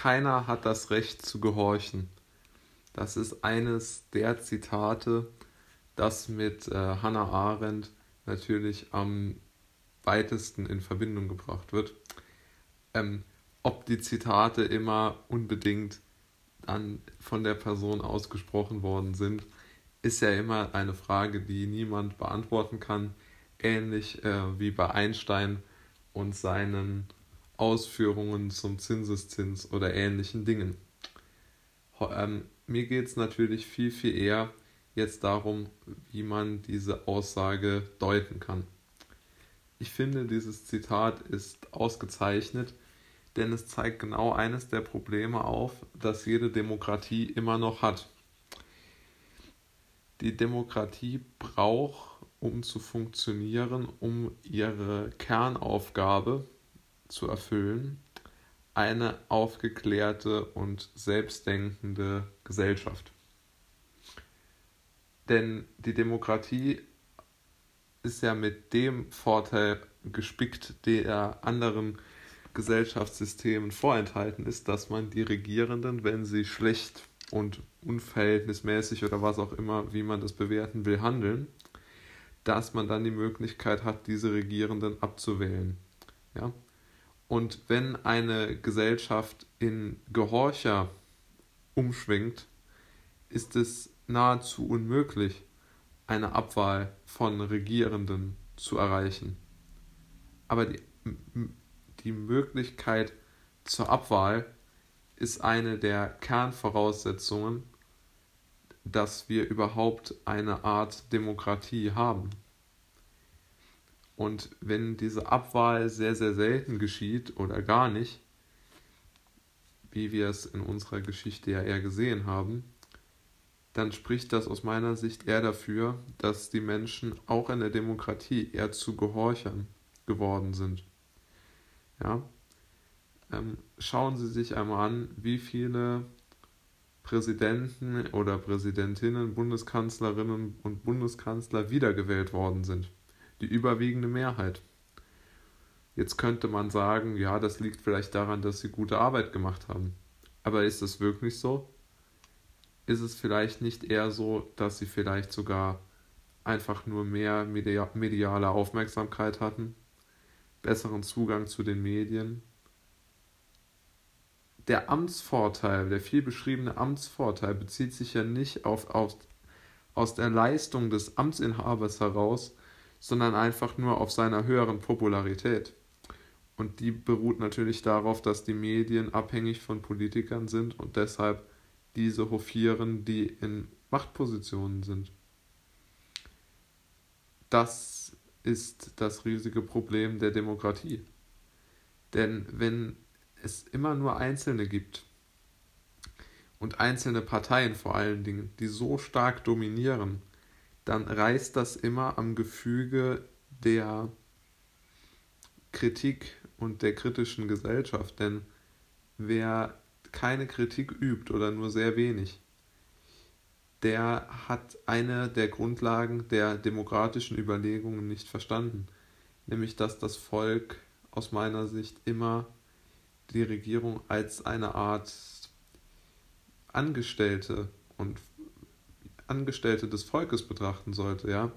keiner hat das Recht zu gehorchen. Das ist eines der Zitate, das mit äh, Hannah Arendt natürlich am weitesten in Verbindung gebracht wird. Ähm, ob die Zitate immer unbedingt dann von der Person ausgesprochen worden sind, ist ja immer eine Frage, die niemand beantworten kann. Ähnlich äh, wie bei Einstein und seinen Ausführungen zum Zinseszins oder ähnlichen Dingen. Ähm, mir geht es natürlich viel, viel eher jetzt darum, wie man diese Aussage deuten kann. Ich finde, dieses Zitat ist ausgezeichnet, denn es zeigt genau eines der Probleme auf, das jede Demokratie immer noch hat. Die Demokratie braucht, um zu funktionieren, um ihre Kernaufgabe zu erfüllen, eine aufgeklärte und selbstdenkende Gesellschaft. Denn die Demokratie ist ja mit dem Vorteil gespickt, der anderen Gesellschaftssystemen vorenthalten ist, dass man die Regierenden, wenn sie schlecht und unverhältnismäßig oder was auch immer, wie man das bewerten will, handeln, dass man dann die Möglichkeit hat, diese Regierenden abzuwählen. Ja? Und wenn eine Gesellschaft in Gehorcher umschwingt, ist es nahezu unmöglich, eine Abwahl von Regierenden zu erreichen. Aber die, die Möglichkeit zur Abwahl ist eine der Kernvoraussetzungen, dass wir überhaupt eine Art Demokratie haben. Und wenn diese Abwahl sehr, sehr selten geschieht oder gar nicht, wie wir es in unserer Geschichte ja eher gesehen haben, dann spricht das aus meiner Sicht eher dafür, dass die Menschen auch in der Demokratie eher zu Gehorchern geworden sind. Ja? Ähm, schauen Sie sich einmal an, wie viele Präsidenten oder Präsidentinnen, Bundeskanzlerinnen und Bundeskanzler wiedergewählt worden sind die überwiegende Mehrheit. Jetzt könnte man sagen, ja, das liegt vielleicht daran, dass sie gute Arbeit gemacht haben. Aber ist es wirklich so? Ist es vielleicht nicht eher so, dass sie vielleicht sogar einfach nur mehr mediale Aufmerksamkeit hatten, besseren Zugang zu den Medien? Der Amtsvorteil, der viel beschriebene Amtsvorteil bezieht sich ja nicht auf, auf aus der Leistung des Amtsinhabers heraus, sondern einfach nur auf seiner höheren Popularität. Und die beruht natürlich darauf, dass die Medien abhängig von Politikern sind und deshalb diese hofieren, die in Machtpositionen sind. Das ist das riesige Problem der Demokratie. Denn wenn es immer nur Einzelne gibt und einzelne Parteien vor allen Dingen, die so stark dominieren, dann reißt das immer am Gefüge der Kritik und der kritischen Gesellschaft. Denn wer keine Kritik übt oder nur sehr wenig, der hat eine der Grundlagen der demokratischen Überlegungen nicht verstanden, nämlich dass das Volk aus meiner Sicht immer die Regierung als eine Art Angestellte und Angestellte des Volkes betrachten sollte, ja.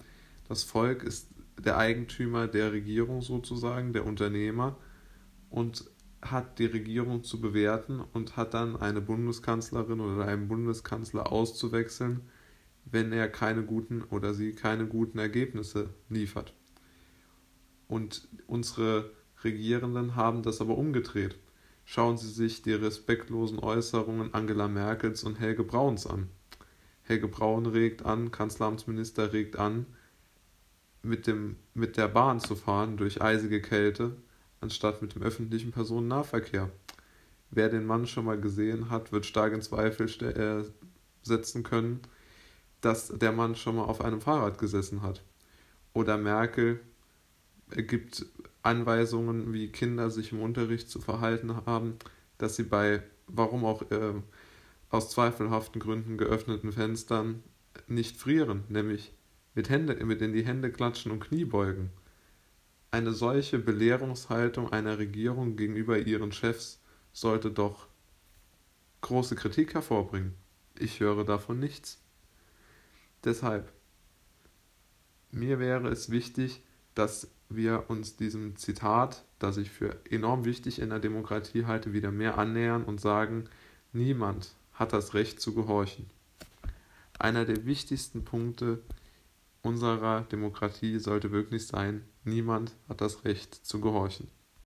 Das Volk ist der Eigentümer der Regierung sozusagen, der Unternehmer und hat die Regierung zu bewerten und hat dann eine Bundeskanzlerin oder einen Bundeskanzler auszuwechseln, wenn er keine guten oder sie keine guten Ergebnisse liefert. Und unsere Regierenden haben das aber umgedreht. Schauen Sie sich die respektlosen Äußerungen Angela Merkels und Helge Brauns an. Helge Braun regt an, Kanzleramtsminister regt an, mit, dem, mit der Bahn zu fahren durch eisige Kälte, anstatt mit dem öffentlichen Personennahverkehr. Wer den Mann schon mal gesehen hat, wird stark in Zweifel äh, setzen können, dass der Mann schon mal auf einem Fahrrad gesessen hat. Oder Merkel gibt Anweisungen, wie Kinder sich im Unterricht zu verhalten haben, dass sie bei, warum auch äh, aus zweifelhaften Gründen geöffneten Fenstern nicht frieren, nämlich mit, Hände, mit in die Hände klatschen und Knie beugen. Eine solche Belehrungshaltung einer Regierung gegenüber ihren Chefs sollte doch große Kritik hervorbringen. Ich höre davon nichts. Deshalb, mir wäre es wichtig, dass wir uns diesem Zitat, das ich für enorm wichtig in der Demokratie halte, wieder mehr annähern und sagen, niemand hat das Recht zu gehorchen. Einer der wichtigsten Punkte unserer Demokratie sollte wirklich sein, niemand hat das Recht zu gehorchen.